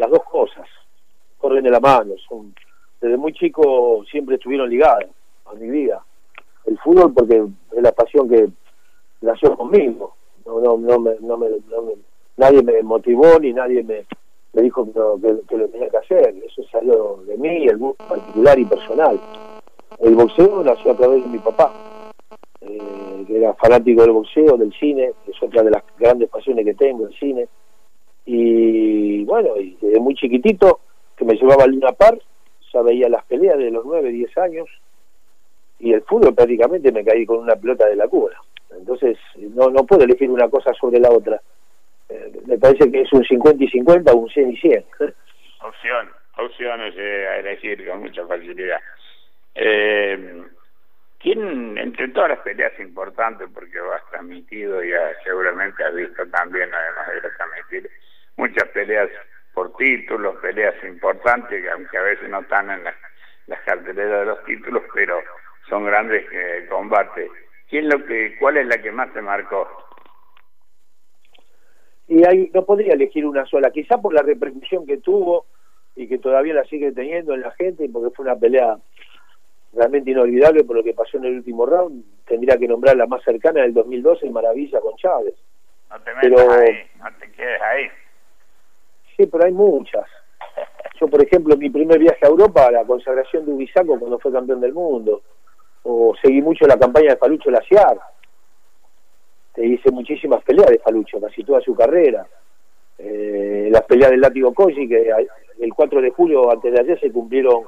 las dos cosas, corren de la mano, son desde muy chico siempre estuvieron ligadas a mi vida. El fútbol porque es la pasión que nació conmigo, no, no, no, me, no, me, nadie me motivó ni nadie me, me dijo que, que, lo tenía que hacer, eso salió de mí, el gusto particular y personal. El boxeo nació a través de mi papá, eh, que era fanático del boxeo, del cine, es otra de las grandes pasiones que tengo, el cine. Y bueno, y desde muy chiquitito, que me llevaba a Luna Par, ya veía las peleas de los 9, 10 años, y el fútbol prácticamente me caí con una pelota de la cura. Entonces, no, no puedo elegir una cosa sobre la otra. Eh, me parece que es un 50 y 50 o un 100 y 100. Opción, opciones eh, a elegir con mucha facilidad. Eh, ¿Quién, entre todas las peleas importantes, porque lo has transmitido y seguramente has visto también, además de transmitir, muchas peleas por títulos, peleas importantes, aunque a veces no están en las, carteleras de los títulos, pero son grandes eh, combates. ¿Quién lo que, ¿Cuál es la que más te marcó? Y ahí no podría elegir una sola, quizá por la repercusión que tuvo y que todavía la sigue teniendo en la gente, porque fue una pelea realmente inolvidable por lo que pasó en el último round, tendría que nombrar la más cercana del 2012, el Maravilla con Chávez. No te metas ahí, no te quedes ahí. Sí, pero hay muchas. Yo, por ejemplo, mi primer viaje a Europa, la consagración de Ubisaco cuando fue campeón del mundo, o seguí mucho la campaña de Falucho Laciar, te hice muchísimas peleas de Falucho, casi toda su carrera. Eh, las peleas del látigo Koji, que el 4 de julio, antes de ayer, se cumplieron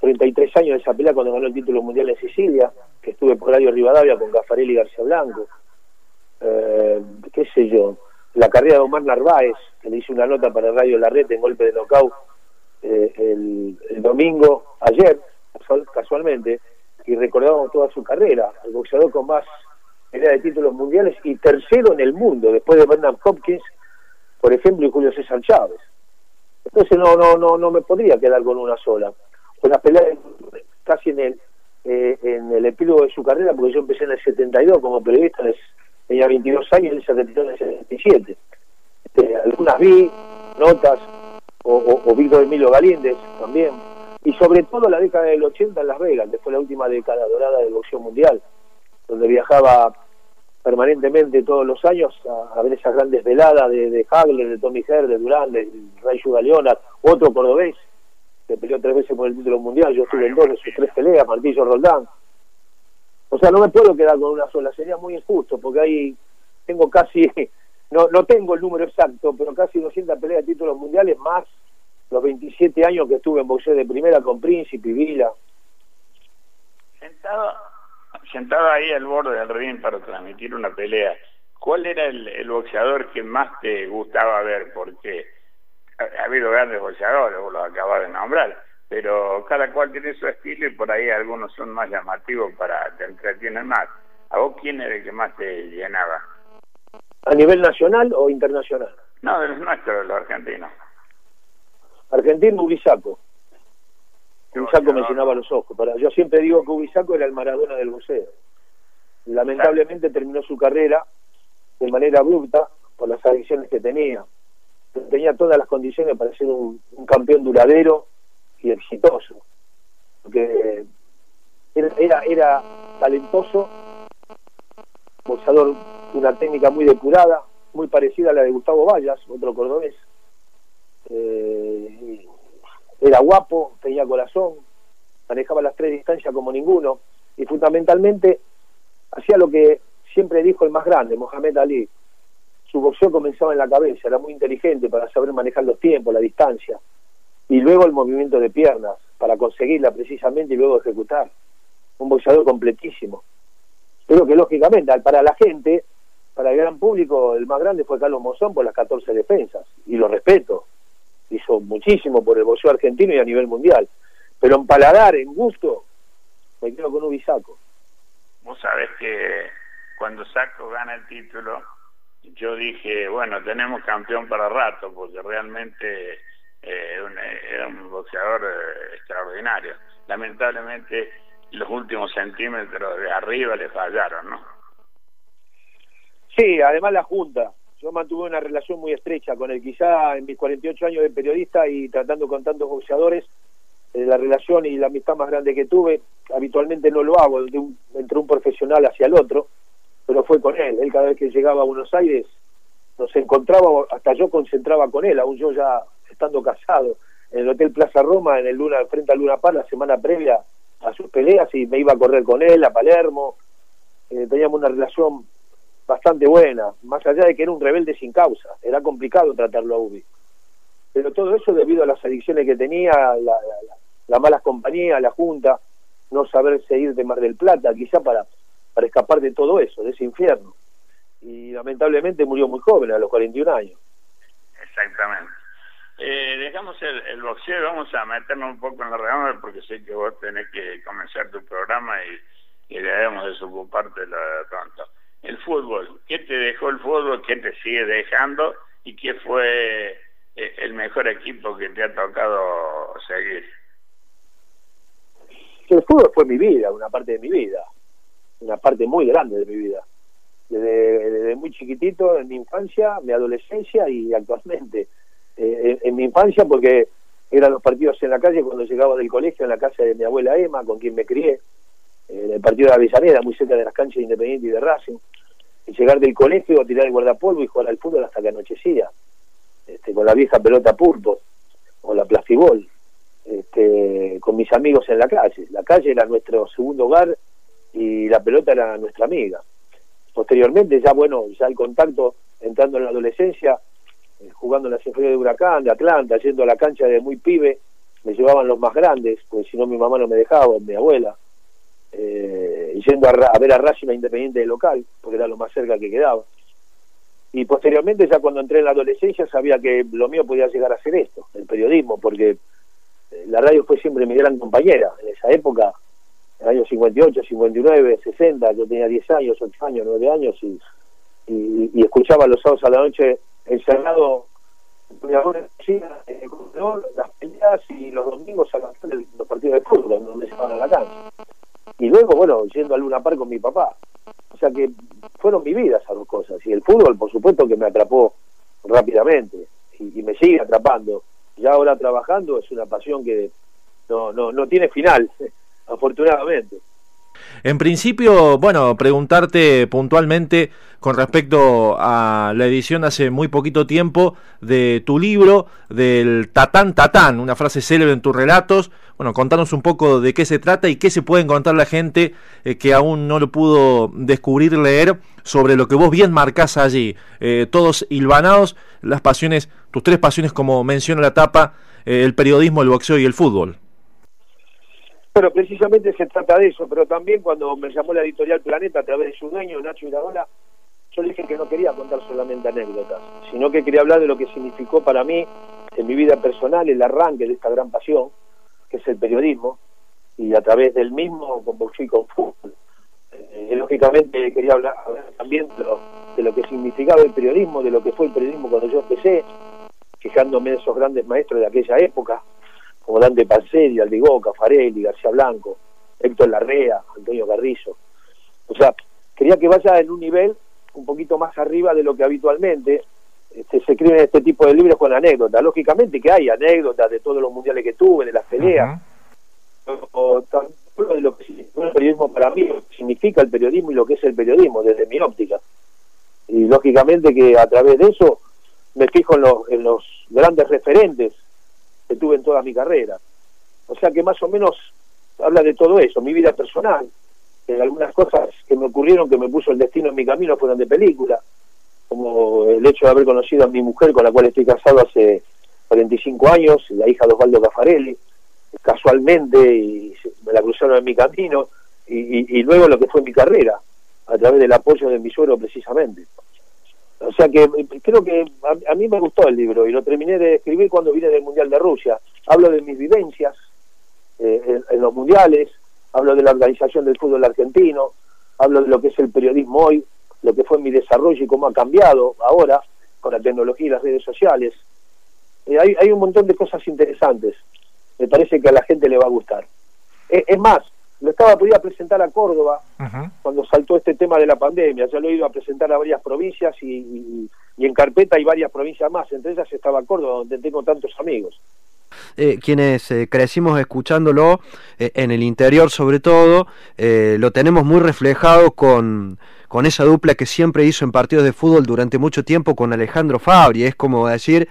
33 años de esa pelea cuando ganó el título mundial en Sicilia, que estuve por Radio Rivadavia con Gafarelli y García Blanco. Eh, qué sé yo, la carrera de Omar Narváez, que le hice una nota para Radio La Red en golpe de knockout eh, el, domingo, ayer, casualmente, y recordábamos toda su carrera, el boxeador con más pelea de títulos mundiales y tercero en el mundo, después de Bernard Hopkins, por ejemplo, y Julio César Chávez. Entonces no, no, no, no me podría quedar con una sola una pelea casi en el eh, en el epílogo de su carrera, porque yo empecé en el 72 como periodista, tenía 22 años él se retiró en el 77. Este, algunas vi, notas, o, o, Víctor Emilio Galíndez también, y sobre todo la década del 80 en Las Vegas, que fue la última década dorada del boxeo mundial, donde viajaba permanentemente todos los años a, ver esas grandes veladas de, de Hagler, de Tommy Herr, de Durán, de Ray Leona, otro cordobés, que peleó tres veces por el título mundial, yo estuve en dos de sus tres peleas, Martillo Roldán. O sea, no me puedo quedar con una sola, sería muy injusto, porque ahí tengo casi, no, no tengo el número exacto, pero casi 200 peleas de títulos mundiales, más los 27 años que estuve en boxeo de primera con Príncipe y Vila. Sentado, sentado ahí al borde del ring para transmitir una pelea, ¿cuál era el, boxeador que más te gustaba ver? Porque ha, habido grandes boxeadores, vos los acabas de nombrar, pero cada cual tiene su estilo y por ahí algunos son más llamativos para te entretienen más. ¿A vos quién era el que más te llenaba? ¿A nivel nacional o internacional? No, de los nuestros, de los argentinos. Argentino, Ubisaco. Ubisaco me llenaba los ojos. Para, yo siempre digo que Ubisaco era el Maradona del boxeo. Lamentablemente terminó su carrera de manera abrupta por las adicciones que tenía tenía todas las condiciones para ser un, campeón duradero y exitoso. Porque era, era, talentoso, boxeador, una técnica muy depurada, muy parecida a la de Gustavo Vallas, otro cordobés. Eh, era guapo, tenía corazón, manejaba las tres distancias como ninguno y fundamentalmente hacía lo que siempre dijo el más grande, Mohamed Ali, su boxeo comenzaba en la cabeza, era muy inteligente para saber manejar los tiempos, la distancia, y luego el movimiento de piernas, para conseguirla precisamente y luego ejecutar. Un boxeador completísimo. Creo que lógicamente, para la gente, para el gran público, el más grande fue Carlos Mozón por las 14 defensas, y lo respeto. Hizo muchísimo por el boxeo argentino y a nivel mundial. Pero en paladar, en gusto, me quedo con Ubisaco. Vos sabés que cuando Saco gana el título, yo dije, bueno, tenemos campeón para rato, porque realmente eh, era un boxeador eh, extraordinario. Lamentablemente los últimos centímetros de arriba le fallaron, ¿no? Sí, además la Junta. yo mantuve una relación muy estrecha con él. Quizá en mis 48 años de periodista y tratando con tantos boxeadores, eh, la relación y la amistad más grande que tuve, habitualmente no lo hago un, entre un profesional hacia el otro, pero fue con él. Él cada vez que llegaba a Buenos Aires nos encontraba, hasta yo concentraba con él, aún yo ya estando casado, en el Hotel Plaza Roma, en el Luna, frente a Luna Par, la semana previa a sus peleas, y me iba a correr con él a Palermo. Eh, teníamos una relación bastante buena, más allá de que era un rebelde sin causa, era complicado tratarlo a Ubi. Pero todo eso debido a las adicciones que tenía, la, la, la mala compañía, la junta, no saberse ir de Mar del Plata, quizá para, para escapar de todo eso, de ese infierno. Y lamentablemente murió muy joven, a los 41 años. Exactamente. Eh, dejamos el, el boxeo vamos a meternos un poco en la redonda porque sé que vos tenés que comenzar tu programa y, y debemos desocuparte la pronto el fútbol. ¿Qué te dejó el fútbol? ¿Qué te sigue dejando? ¿Y qué fue eh, el mejor equipo que te ha tocado seguir? El fútbol fue mi vida, una parte de mi vida, una parte muy grande de mi vida. Desde, muy chiquitito, en mi infancia, mi adolescencia y actualmente. Eh, en, mi infancia porque eran los partidos en la calle cuando llegaba del colegio en la casa de mi abuela Emma, con quien me crié, en el partido de Avellaneda, muy cerca de las canchas de Independiente y de Racing y llegar del colegio, tirar el guardapolvo y jugar al fútbol hasta que anochecía, este, con la vieja pelota purpo o la plastigol, este, con mis amigos en la calle. La calle era nuestro segundo hogar y la pelota era nuestra amiga. Posteriormente, ya bueno, ya el contacto entrando en la adolescencia, eh, jugando en la inferiores de Huracán, de Atlanta, yendo a la cancha de muy pibe, me llevaban los más grandes, pues si no mi mamá no me dejaba, mi abuela eh, yendo a, ver a Racing a Independiente de local, porque era lo más cerca que quedaba. Y posteriormente, ya cuando entré en la adolescencia, sabía que lo mío podía llegar a ser esto, el periodismo, porque eh, la radio fue siempre mi gran compañera. En esa época, en el año 58, 59, 60, yo tenía 10 años, 8 años, 9 años, y, y, escuchaba los sábados a la noche encerrado las peleas y los domingos a los partidos de fútbol, donde se van a la cancha y luego, bueno, yendo a Luna Park con mi papá. O sea que fueron mi vida esas dos cosas. Y el fútbol, por supuesto, que me atrapó rápidamente y, me sigue atrapando. Ya ahora trabajando es una pasión que no, no, no tiene final, afortunadamente. En principio, bueno, preguntarte puntualmente con respecto a la edición hace muy poquito tiempo de tu libro, del Tatán Tatán, una frase célebre en tus relatos. Bueno, contanos un poco de qué se trata y qué se puede encontrar la gente eh, que aún no lo pudo descubrir, leer, sobre lo que vos bien marcás allí. Eh, todos hilvanados, las pasiones, tus tres pasiones, como menciona la tapa, eh, el periodismo, el boxeo y el fútbol. Bueno, precisamente se trata de eso, pero también cuando me llamó la editorial Planeta a través de su dueño, Nacho Iraola, yo le dije que no quería contar solamente anécdotas, sino que quería hablar de lo que significó para mí en mi vida personal el arranque de esta gran pasión, que es el periodismo, y a través del mismo con boxeo y con fútbol. Eh, lógicamente quería hablar, también de lo, de lo, que significaba el periodismo, de lo que fue el periodismo cuando yo empecé, fijándome en esos grandes maestros de aquella época, como Dante Panseri, Aldigó, Cafarelli, García Blanco, Héctor Larrea, Antonio Carrizo. O sea, quería que vaya en un nivel un poquito más arriba de lo que habitualmente este, se escriben este tipo de libros con anécdotas. Lógicamente que hay anécdotas de todos los mundiales que tuve, de las peleas, o, de lo que significa el periodismo para mí, lo que significa el periodismo y lo que es el periodismo desde mi óptica. Y lógicamente que a través de eso me fijo en los, en los grandes referentes tuve en toda mi carrera. O sea que más o menos habla de todo eso, mi vida personal, que algunas cosas que me ocurrieron que me puso el destino en mi camino fueron de película, como el hecho de haber conocido a mi mujer con la cual estoy casado hace 45 años, la hija de Osvaldo Cafarelli, casualmente y me la cruzaron en mi camino, y, y luego lo que fue mi carrera, a través del apoyo de mi suegro precisamente. O sea que eh, creo que a, mí me gustó el libro y lo terminé de escribir cuando vine del Mundial de Rusia. Hablo de mis vivencias eh, en, los mundiales, hablo de la organización del fútbol argentino, hablo de lo que es el periodismo hoy, lo que fue mi desarrollo y cómo ha cambiado ahora con la tecnología y las redes sociales. Eh, hay, hay un montón de cosas interesantes. Me parece que a la gente le va a gustar. es más, lo estaba podía presentar a Córdoba cuando saltó este tema de la pandemia. Ya lo he ido a presentar a varias provincias y, en carpeta hay varias provincias más. Entre ellas estaba Córdoba, donde tengo tantos amigos. Eh, quienes eh, crecimos escuchándolo eh, en el interior sobre todo, lo tenemos muy reflejado con, con esa dupla que siempre hizo en partidos de fútbol durante mucho tiempo con Alejandro Fabri. Es como decir,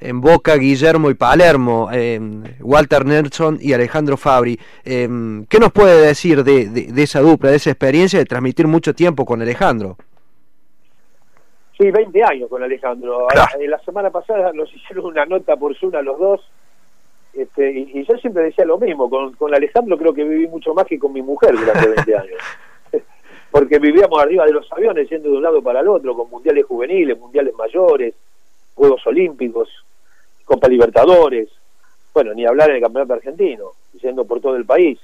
en Boca, Guillermo y Palermo, em, Walter Nelson y Alejandro Fabri. Em, ¿Qué nos puede decir de, esa dupla, de esa experiencia de transmitir mucho tiempo con Alejandro? Sí, 20 años con Alejandro. Eh, la semana pasada nos hicieron una nota por Zoom a los dos este, y, yo siempre decía lo mismo. Con, con Alejandro creo que viví mucho más que con mi mujer durante 20 años. Porque vivíamos arriba de los aviones yendo de un lado para el otro, con mundiales juveniles, mundiales mayores, Juegos Olímpicos, Copa Libertadores, bueno, ni hablar en el Campeonato Argentino, yendo por todo el país.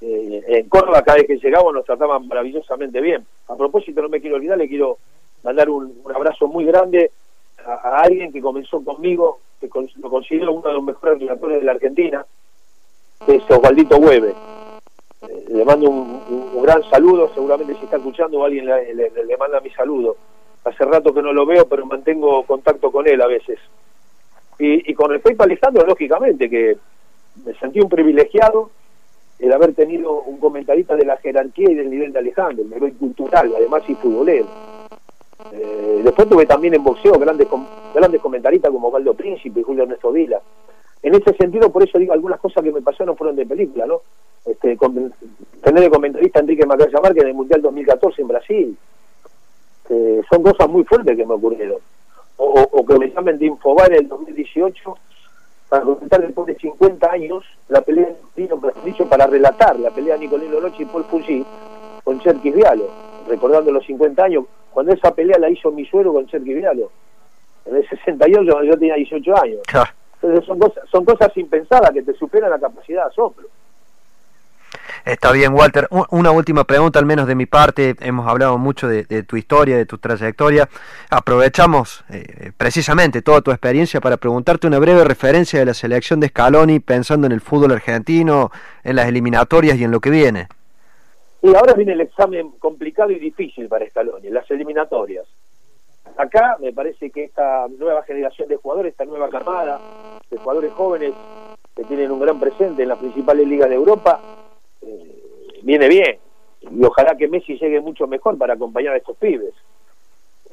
Eh, en Córdoba cada vez que llegamos nos trataban maravillosamente bien. A propósito, no me quiero olvidar, le quiero mandar un, abrazo muy grande a, alguien que comenzó conmigo, que lo considero uno de los mejores relatores de la Argentina, que es Osvaldito Hueve. Eh, le mando un, gran saludo, seguramente si está escuchando alguien le manda mi saludo. Hace rato que no lo veo, pero mantengo contacto con él a veces. Y, con respecto a Alejandro, lógicamente que me sentí un privilegiado el haber tenido un comentarista de la jerarquía y del nivel de Alejandro, el héroe cultural, además y futbolero. Eh, después tuve también en boxeo grandes grandes comentaristas como Osvaldo Príncipe y Julio Ernesto Vila. En ese sentido, por eso digo, algunas cosas que me pasaron fueron de película, ¿no? Este, tener de comentarista Enrique Macaya Márquez en el Mundial 2014 en Brasil. Son cosas muy fuertes que me ocurrieron o, que me llamen de Infobar en el 2018 para comentar después de 50 años la pelea dicho para relatar la pelea de Nicolino Noche y Paul Fuji con Cherkis Vialo, recordando los 50 años, cuando esa pelea la hizo mi suero con Cherkis Vialo, en el 68 cuando yo tenía 18 años. Entonces son cosas, son cosas impensadas que te superan la capacidad de asombro. Está bien, Walter. Una última pregunta, al menos de mi parte. Hemos hablado mucho de, tu historia, de tu trayectoria. Aprovechamos eh, precisamente toda tu experiencia para preguntarte una breve referencia de la selección de Scaloni pensando en el fútbol argentino, en las eliminatorias y en lo que viene. Y ahora viene el examen complicado y difícil para Scaloni, las eliminatorias. Acá me parece que esta nueva generación de jugadores, esta nueva camada de jugadores jóvenes que tienen un gran presente en las principales ligas de Europa, eh, viene bien. Y ojalá que Messi llegue mucho mejor para acompañar a estos pibes.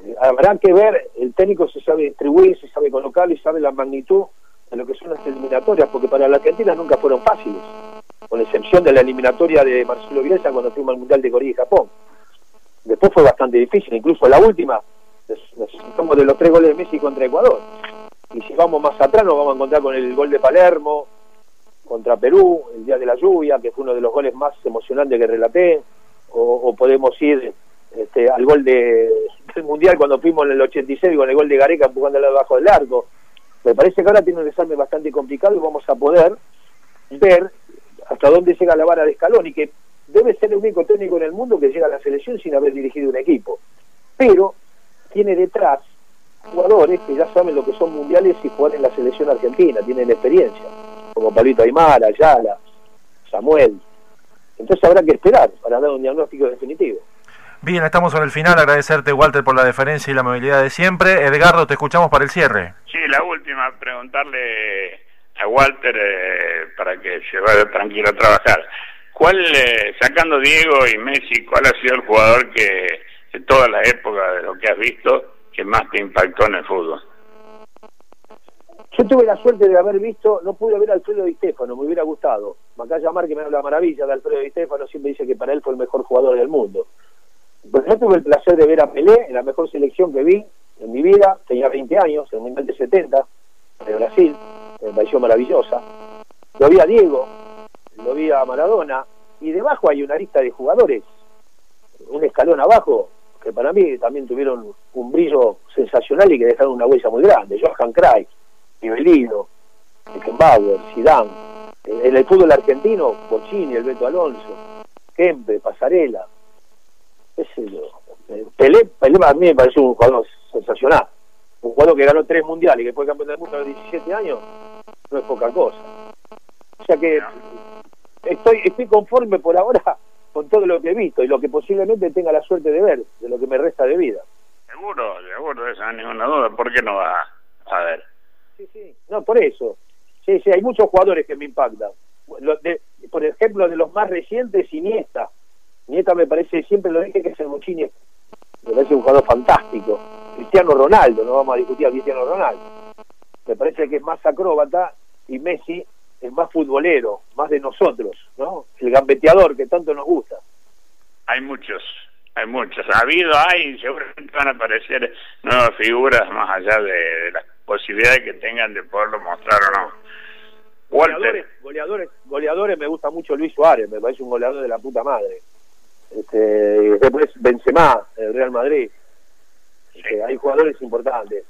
Eh, habrá que ver, el técnico se sabe distribuir, se sabe colocar y sabe la magnitud de lo que son las eliminatorias, porque para la Argentina nunca fueron fáciles, con excepción de la eliminatoria de Marcelo Bielsa cuando fuimos al Mundial de Corea y Japón. Después fue bastante difícil, incluso la última, necesitamos de los tres goles de Messi contra Ecuador. Y si vamos más atrás nos vamos a encontrar con el gol de Palermo, contra Perú, el día de la lluvia, que fue uno de los goles más emocionantes que relaté, o, podemos ir este, al gol de, del Mundial cuando fuimos en el 86 con el gol de Gareca empujándolo debajo del arco. Me parece que ahora tiene un desarme bastante complicado y vamos a poder ver hasta dónde llega la vara de escalón y que debe ser el único técnico en el mundo que llega a la selección sin haber dirigido un equipo. Pero tiene detrás jugadores que ya saben lo que son mundiales y jugar en la selección argentina, tienen experiencia como Pablito Aymara, Ayala, Samuel. Entonces habrá que esperar para dar un diagnóstico definitivo. Bien, estamos en el final. Agradecerte, Walter, por la deferencia y la movilidad de siempre. Edgardo, te escuchamos para el cierre. Sí, la última, preguntarle a Walter eh, para que se vaya tranquilo a trabajar. ¿Cuál, eh, sacando Diego y Messi, cuál ha sido el jugador que, de todas las épocas de lo que has visto, que más te impactó en el fútbol? Yo tuve la suerte de haber visto, no pude ver a Alfredo Di Stefano, me hubiera gustado. Macaya que me habla maravilla de Alfredo Di Stefano, siempre dice que para él fue el mejor jugador del mundo. Pero yo tuve el placer de ver a Pelé en la mejor selección que vi en mi vida, tenía 20 años, en el Mundial de 70, de Brasil, me pareció maravillosa. Lo vi a Diego, lo vi a Maradona, y debajo hay una lista de jugadores, un escalón abajo, que para mí también tuvieron un brillo sensacional y que dejaron una huella muy grande. Johan Cruyff, Nivelino, Beckenbauer, Zidane. En el fútbol argentino, Bochini, el Beto Alonso, Kempe, Pasarela. Ese yo. Eh, Pelé, Pelé a mí me parece un jugador sensacional. Un jugador que ganó tres mundiales y que fue campeón del mundo a los 17 años, no es poca cosa. O sea que estoy, estoy conforme por ahora con todo lo que he visto y lo que posiblemente tenga la suerte de ver, de lo que me resta de vida. Seguro, seguro, hay ninguna duda. ¿Por qué no va a ver? Sí, sí, no, por eso. Sí, sí, hay muchos jugadores que me impactan. por ejemplo, de los más recientes, Iniesta. Iniesta me parece, siempre lo dije que es el Bochini, me parece un jugador fantástico. Cristiano Ronaldo, no vamos a discutir a Cristiano Ronaldo. Me parece que es más acróbata y Messi es más futbolero, más de nosotros, ¿no? El gambeteador que tanto nos gusta. Hay muchos, hay muchos. Ha habido, hay, seguramente van a aparecer nuevas figuras más allá de, las posibilidades que tengan de poderlo mostrar o no. Goleadores, goleadores, goleadores, me gusta mucho Luis Suárez, me parece un goleador de la puta madre. Este, después Benzema, el Real Madrid. Este, hay jugadores importantes.